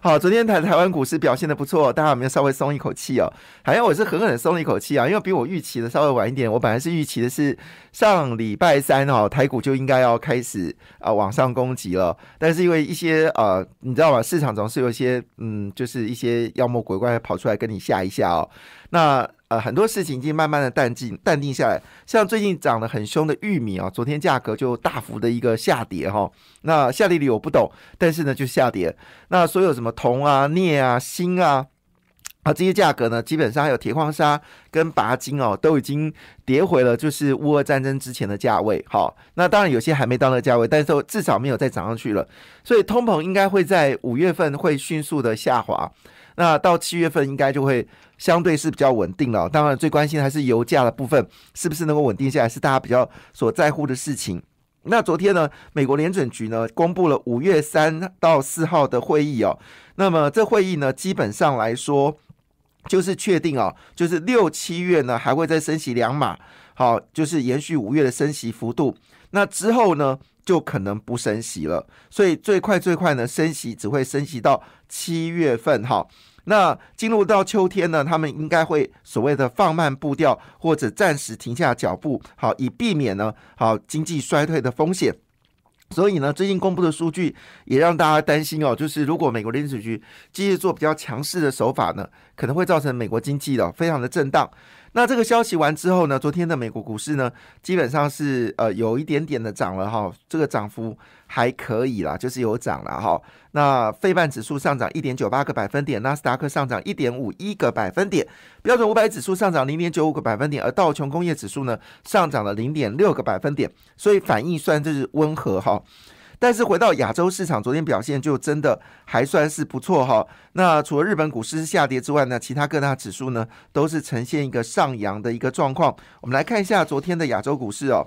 好，昨天台台湾股市表现的不错，大家有没有稍微松一口气哦？好像我是狠狠的松了一口气啊，因为比我预期的稍微晚一点。我本来是预期的是上礼拜三哦，台股就应该要开始啊往上攻击了，但是因为一些呃，你知道吗？市场总是有一些嗯，就是一些妖魔鬼怪跑出来跟你吓一吓哦。那呃，很多事情已经慢慢的淡静、淡定下来。像最近涨得很凶的玉米啊，昨天价格就大幅的一个下跌哈。那下跌率我不懂，但是呢就下跌。那所有什么铜啊、镍啊、锌啊啊这些价格呢，基本上还有铁矿砂跟钯金哦，都已经跌回了就是乌俄战争之前的价位。好，那当然有些还没到那个价位，但是至少没有再涨上去了。所以通膨应该会在五月份会迅速的下滑。那到七月份应该就会相对是比较稳定了。当然，最关心还是油价的部分，是不是能够稳定下来，是大家比较所在乎的事情。那昨天呢，美国联准局呢公布了五月三到四号的会议哦。那么这会议呢，基本上来说就是确定哦，就是六七月呢还会再升息两码，好，就是延续五月的升息幅度。那之后呢，就可能不升息了。所以最快最快呢，升息只会升息到七月份哈。那进入到秋天呢，他们应该会所谓的放慢步调，或者暂时停下脚步，好，以避免呢，好经济衰退的风险。所以呢，最近公布的数据也让大家担心哦，就是如果美国联储局继续做比较强势的手法呢，可能会造成美国经济的非常的震荡。那这个消息完之后呢，昨天的美国股市呢，基本上是呃有一点点的涨了哈，这个涨幅还可以啦，就是有涨了哈。那费半指数上涨一点九八个百分点，纳斯达克上涨一点五一个百分点，标准五百指数上涨零点九五个百分点，而道琼工业指数呢上涨了零点六个百分点，所以反应算是温和哈。但是回到亚洲市场，昨天表现就真的还算是不错哈。那除了日本股市下跌之外呢，其他各大指数呢都是呈现一个上扬的一个状况。我们来看一下昨天的亚洲股市哦。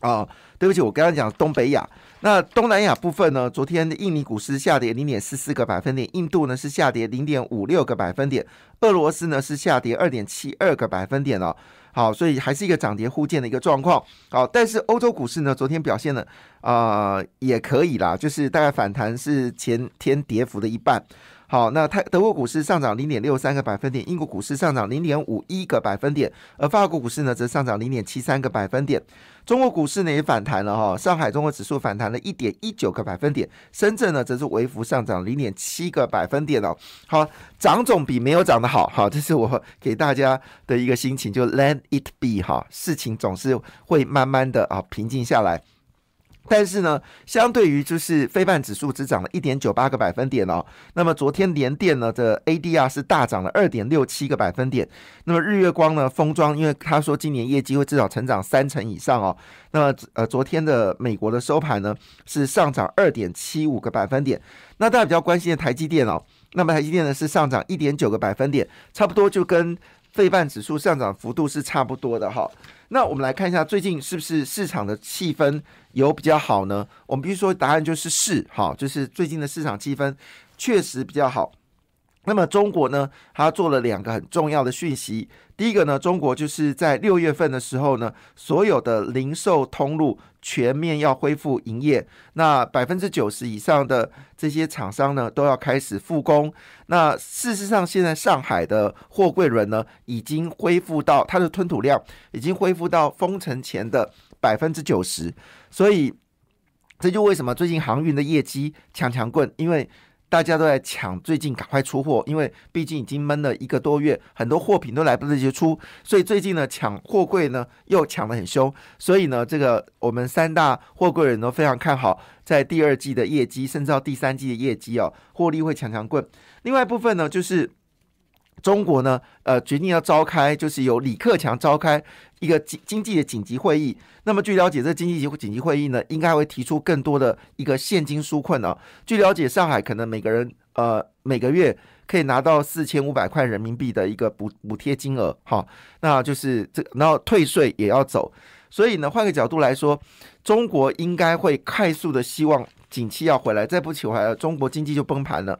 啊，对不起，我刚刚讲东北亚。那东南亚部分呢？昨天的印尼股市下跌零点四四个百分点，印度呢是下跌零点五六个百分点，俄罗斯呢是下跌二点七二个百分点哦。好，所以还是一个涨跌互见的一个状况。好，但是欧洲股市呢，昨天表现的啊也可以啦，就是大概反弹是前天跌幅的一半。好，那泰德国股市上涨零点六三个百分点，英国股市上涨零点五一个百分点，而法国股市呢则上涨零点七三个百分点。中国股市呢也反弹了哈，上海综合指数反弹了一点一九个百分点，深圳呢则是微幅上涨零点七个百分点哦。好，涨总比没有涨的好，好，这是我给大家的一个心情，就 let it be 哈，事情总是会慢慢的啊平静下来。但是呢，相对于就是非半指数只涨了一点九八个百分点哦。那么昨天联电呢的 ADR 是大涨了二点六七个百分点。那么日月光呢，封装，因为他说今年业绩会至少成长三成以上哦。那么呃，昨天的美国的收盘呢是上涨二点七五个百分点。那大家比较关心的台积电哦，那么台积电呢是上涨一点九个百分点，差不多就跟费半指数上涨幅度是差不多的哈。那我们来看一下最近是不是市场的气氛有比较好呢？我们必须说答案就是是，哈，就是最近的市场气氛确实比较好。那么中国呢，它做了两个很重要的讯息。第一个呢，中国就是在六月份的时候呢，所有的零售通路全面要恢复营业，那百分之九十以上的这些厂商呢，都要开始复工。那事实上，现在上海的货柜轮呢，已经恢复到它的吞吐量已经恢复到封城前的百分之九十，所以这就为什么最近航运的业绩强强棍，因为。大家都在抢，最近赶快出货，因为毕竟已经闷了一个多月，很多货品都来不及出，所以最近呢抢货柜呢又抢得很凶，所以呢这个我们三大货柜人都非常看好在第二季的业绩，甚至到第三季的业绩哦，获利会强强棍。另外一部分呢就是。中国呢，呃，决定要召开，就是由李克强召开一个经经济的紧急会议。那么，据了解，这经济紧急会议呢，应该会提出更多的一个现金纾困啊。据了解，上海可能每个人呃每个月可以拿到四千五百块人民币的一个补补贴金额，哈，那就是这，然后退税也要走。所以呢，换个角度来说，中国应该会快速的希望景气要回来，再不起回来，中国经济就崩盘了。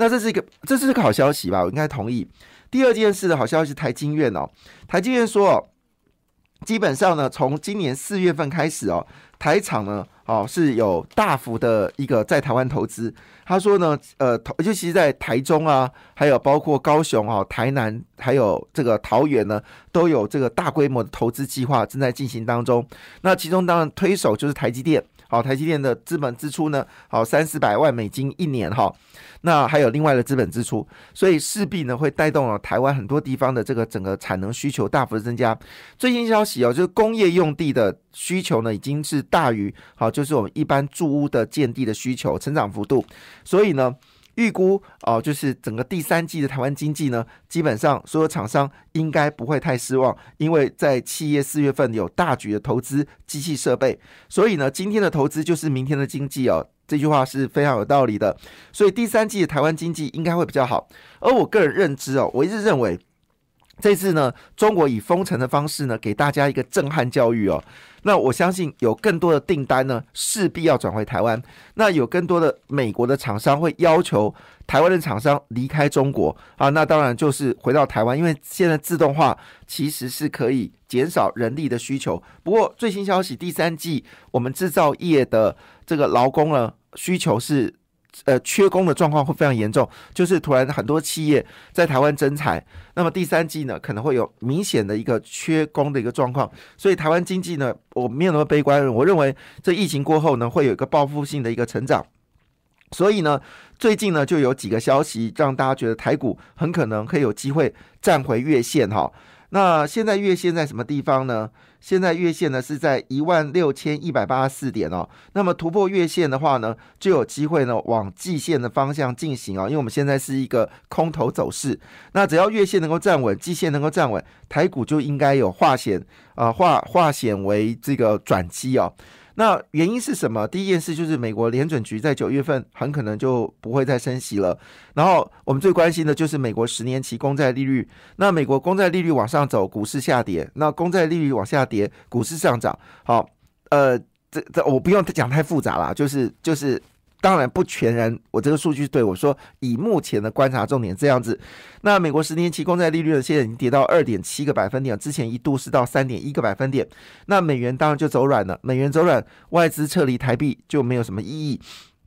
那这是一个，这是个好消息吧？我应该同意。第二件事的好消息，台经院哦，台经院说哦，基本上呢，从今年四月份开始哦，台厂呢。哦，是有大幅的一个在台湾投资。他说呢，呃，尤其是在台中啊，还有包括高雄啊、台南，还有这个桃园呢，都有这个大规模的投资计划正在进行当中。那其中当然推手就是台积电。好，台积电的资本支出呢，好三四百万美金一年哈。那还有另外的资本支出，所以势必呢会带动了台湾很多地方的这个整个产能需求大幅的增加。最新消息哦，就是工业用地的需求呢已经是大于好，就是我们一般住屋的建地的需求成长幅度，所以呢。预估哦，就是整个第三季的台湾经济呢，基本上所有厂商应该不会太失望，因为在企业四月份有大举的投资机器设备，所以呢，今天的投资就是明天的经济哦，这句话是非常有道理的。所以第三季的台湾经济应该会比较好。而我个人认知哦，我一直认为这次呢，中国以封城的方式呢，给大家一个震撼教育哦。那我相信有更多的订单呢，势必要转回台湾。那有更多的美国的厂商会要求台湾的厂商离开中国啊，那当然就是回到台湾，因为现在自动化其实是可以减少人力的需求。不过最新消息，第三季我们制造业的这个劳工呢需求是。呃，缺工的状况会非常严重，就是突然很多企业在台湾增产，那么第三季呢可能会有明显的一个缺工的一个状况，所以台湾经济呢我没有那么悲观，我认为这疫情过后呢会有一个报复性的一个成长，所以呢最近呢就有几个消息让大家觉得台股很可能会有机会站回月线哈。那现在月线在什么地方呢？现在月线呢是在一万六千一百八十四点哦。那么突破月线的话呢，就有机会呢往季线的方向进行哦。因为我们现在是一个空头走势，那只要月线能够站稳，季线能够站稳，台股就应该有化险啊化化险为这个转机哦。那原因是什么？第一件事就是美国联准局在九月份很可能就不会再升息了。然后我们最关心的就是美国十年期公债利率。那美国公债利率往上走，股市下跌；那公债利率往下跌，股市上涨。好，呃，这这我不用讲太复杂了，就是就是。当然不全然，我这个数据对我说，以目前的观察重点这样子，那美国十年期公债利率呢，现在已经跌到二点七个百分点，之前一度是到三点一个百分点，那美元当然就走软了，美元走软，外资撤离台币就没有什么意义。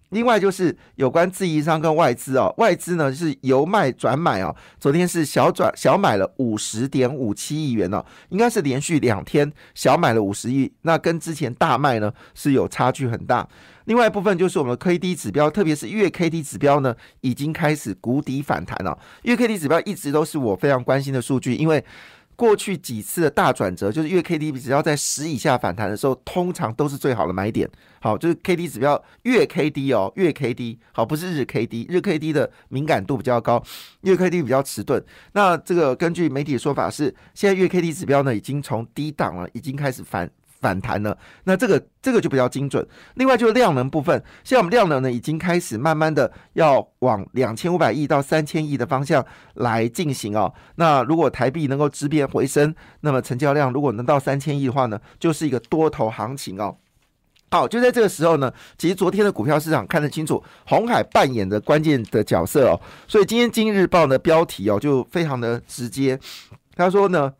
另外就是有关自营商跟外资哦，外资呢是由卖转买哦，昨天是小转小买了五十点五七亿元哦，应该是连续两天小买了五十亿，那跟之前大卖呢是有差距很大。另外一部分就是我们的 K D 指标，特别是月 K D 指标呢，已经开始谷底反弹了。月 K D 指标一直都是我非常关心的数据，因为过去几次的大转折，就是月 K D 只要在十以下反弹的时候，通常都是最好的买点。好，就是 K D 指标月 K D 哦，月 K D 好，不是日 K D，日 K D 的敏感度比较高，月 K D 比较迟钝。那这个根据媒体的说法是，现在月 K D 指标呢，已经从低档了，已经开始反。反弹了，那这个这个就比较精准。另外就是量能部分，现在我们量能呢已经开始慢慢的要往两千五百亿到三千亿的方向来进行哦。那如果台币能够质变回升，那么成交量如果能到三千亿的话呢，就是一个多头行情哦。好，就在这个时候呢，其实昨天的股票市场看得清楚，红海扮演的关键的角色哦。所以今天《今日报》的标题哦就非常的直接，他说呢。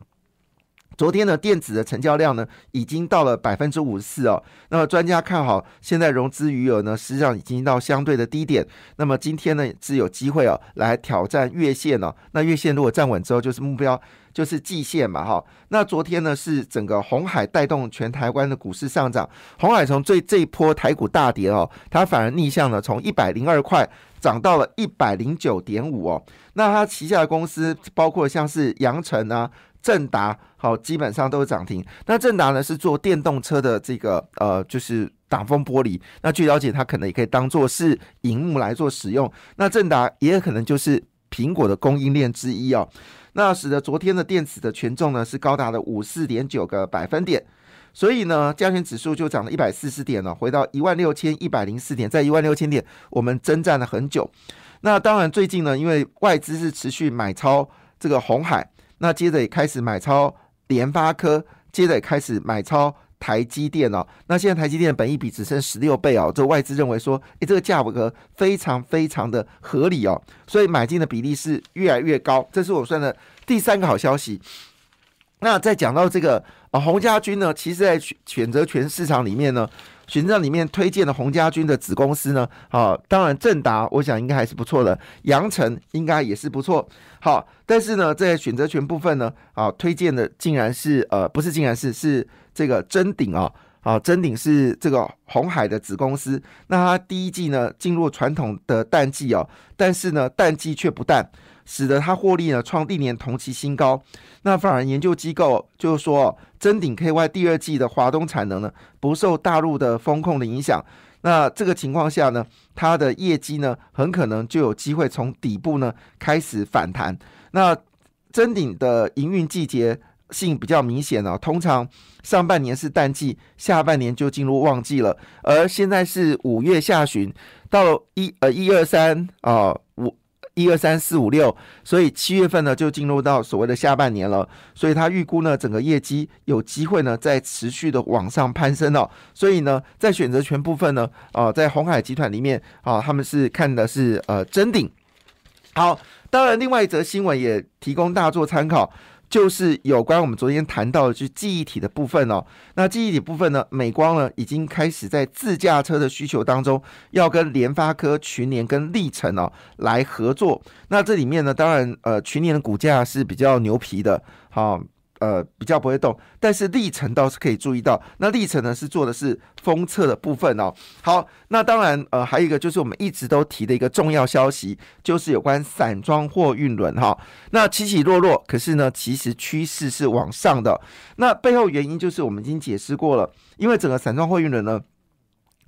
昨天呢，电子的成交量呢已经到了百分之五十四哦。那么专家看好，现在融资余额呢实际上已经到相对的低点。那么今天呢是有机会哦来挑战月线哦。那月线如果站稳之后，就是目标就是季线嘛哈。那昨天呢是整个红海带动全台湾的股市上涨。红海从最这一波台股大跌哦，它反而逆向了，从一百零二块涨到了一百零九点五哦。那它旗下的公司包括像是阳城啊。正达好，基本上都是涨停。那正达呢是做电动车的这个呃，就是挡风玻璃。那据了解，它可能也可以当做是荧幕来做使用。那正达也有可能就是苹果的供应链之一哦。那使得昨天的电子的权重呢是高达了五四点九个百分点。所以呢，加权指数就涨了一百四十点了，回到一万六千一百零四点，在一万六千点我们征战了很久。那当然最近呢，因为外资是持续买超这个红海。那接着也开始买超联发科、接着也开始买超台积电哦。那现在台积电的本益比只剩十六倍哦，这外资认为说，诶，这个价格非常非常的合理哦，所以买进的比例是越来越高。这是我算的第三个好消息。那再讲到这个啊，洪家军呢，其实在选择权市场里面呢。选择里面推荐的洪家军的子公司呢？啊，当然正达，我想应该还是不错的。阳城应该也是不错。好，但是呢，在选择权部分呢，啊，推荐的竟然是呃，不是竟然是是这个真鼎啊，啊，真鼎是这个红海的子公司。那它第一季呢进入传统的淡季哦，但是呢淡季却不淡。使得它获利呢创历年同期新高，那反而研究机构就是说，真鼎 KY 第二季的华东产能呢不受大陆的风控的影响，那这个情况下呢，它的业绩呢很可能就有机会从底部呢开始反弹。那真鼎的营运季节性比较明显哦，通常上半年是淡季，下半年就进入旺季了，而现在是五月下旬，到一呃一二三啊五。一二三四五六，所以七月份呢就进入到所谓的下半年了，所以他预估呢整个业绩有机会呢在持续的往上攀升哦，所以呢在选择权部分呢，啊在红海集团里面啊他们是看的是呃真顶，好，当然另外一则新闻也提供大作参考。就是有关我们昨天谈到的，就记忆体的部分哦。那记忆体部分呢，美光呢已经开始在自驾车的需求当中，要跟联发科、群联跟历程哦来合作。那这里面呢，当然呃，群联的股价是比较牛皮的，好。呃，比较不会动，但是历程倒是可以注意到。那历程呢是做的是封测的部分哦。好，那当然呃，还有一个就是我们一直都提的一个重要消息，就是有关散装货运轮哈。那起起落落，可是呢，其实趋势是往上的。那背后原因就是我们已经解释过了，因为整个散装货运轮呢，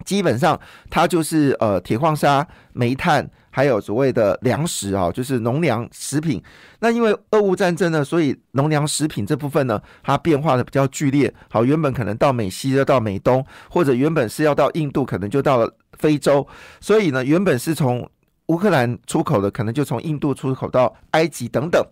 基本上它就是呃铁矿砂、煤炭。还有所谓的粮食啊，就是农粮食品。那因为俄乌战争呢，所以农粮食品这部分呢，它变化的比较剧烈。好，原本可能到美西，要到美东，或者原本是要到印度，可能就到了非洲。所以呢，原本是从乌克兰出口的，可能就从印度出口到埃及等等。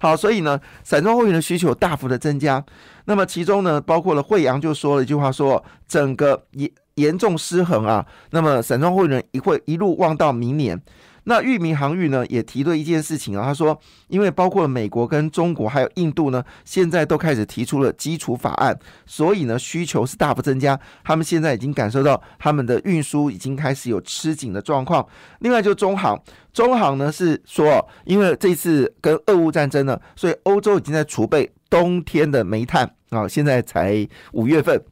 好，所以呢，散装货运的需求大幅的增加。那么其中呢，包括了惠阳就说了一句话，说整个严严重失衡啊。那么散装货运一会一路望到明年。那裕民航运呢也提了一件事情啊，他说，因为包括美国跟中国还有印度呢，现在都开始提出了基础法案，所以呢需求是大幅增加。他们现在已经感受到他们的运输已经开始有吃紧的状况。另外就中航，中航呢是说，因为这次跟俄乌战争呢，所以欧洲已经在储备冬天的煤炭啊，现在才五月份。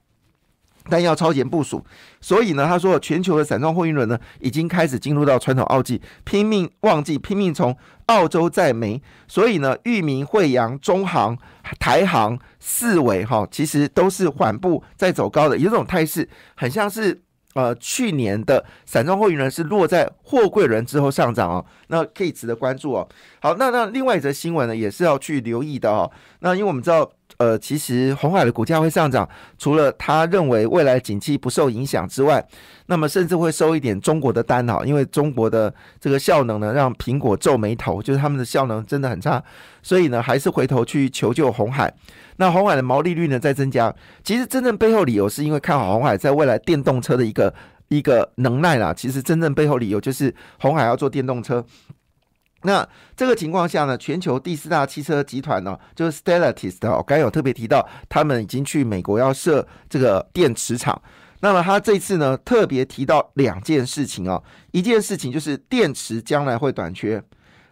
但要超前部署，所以呢，他说全球的散装货运轮呢，已经开始进入到传统旺季，拼命旺季，拼命从澳洲在煤。所以呢，裕民、惠阳、中航、台航、四维哈，其实都是缓步在走高的，有种态势，很像是呃去年的散装货运呢是落在货柜轮之后上涨哦，那可以值得关注哦。好，那那另外一则新闻呢，也是要去留意的哦。那因为我们知道。呃，其实红海的股价会上涨，除了他认为未来景气不受影响之外，那么甚至会收一点中国的单哈，因为中国的这个效能呢，让苹果皱眉头，就是他们的效能真的很差，所以呢，还是回头去求救红海。那红海的毛利率呢在增加，其实真正背后理由是因为看好红海在未来电动车的一个一个能耐啦。其实真正背后理由就是红海要做电动车。那这个情况下呢，全球第四大汽车集团呢，就是 Stellantis 的，我刚有特别提到，他们已经去美国要设这个电池厂。那么他这次呢，特别提到两件事情哦，一件事情就是电池将来会短缺，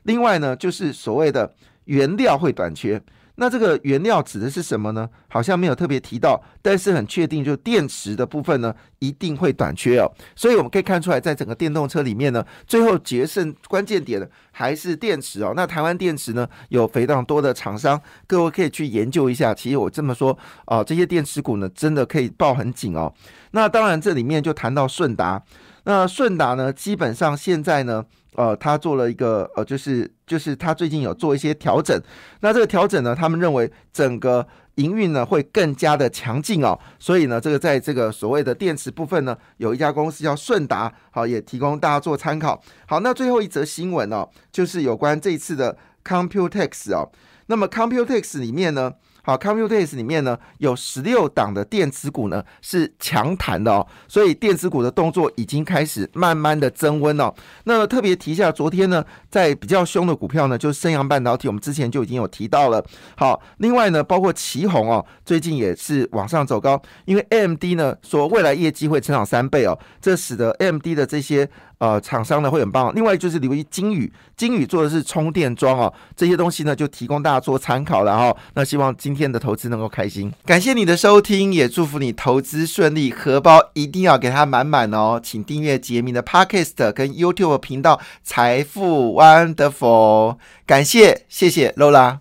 另外呢，就是所谓的原料会短缺。那这个原料指的是什么呢？好像没有特别提到，但是很确定，就电池的部分呢，一定会短缺哦。所以我们可以看出来，在整个电动车里面呢，最后决胜关键点呢，还是电池哦。那台湾电池呢，有非常多的厂商，各位可以去研究一下。其实我这么说啊，这些电池股呢，真的可以抱很紧哦。那当然，这里面就谈到顺达。那顺达呢，基本上现在呢。呃，他做了一个呃，就是就是他最近有做一些调整，那这个调整呢，他们认为整个营运呢会更加的强劲哦，所以呢，这个在这个所谓的电池部分呢，有一家公司叫顺达，好，也提供大家做参考。好，那最后一则新闻哦，就是有关这一次的 Computex 哦，那么 Computex 里面呢。好，Computex 里面呢有十六档的电子股呢是强弹的哦，所以电子股的动作已经开始慢慢的增温哦。那特别提一下，昨天呢在比较凶的股票呢，就是升阳半导体，我们之前就已经有提到了。好，另外呢包括旗宏哦，最近也是往上走高，因为 AMD 呢说未来业绩会成长三倍哦，这使得 AMD 的这些。呃，厂商呢会很棒。另外就是留意金宇，金宇做的是充电桩哦，这些东西呢就提供大家做参考了哈。那希望今天的投资能够开心，感谢你的收听，也祝福你投资顺利，荷包一定要给它满满哦。请订阅杰明的 Podcast 跟 YouTube 频道财富 Wonderful，感谢谢谢 Lola。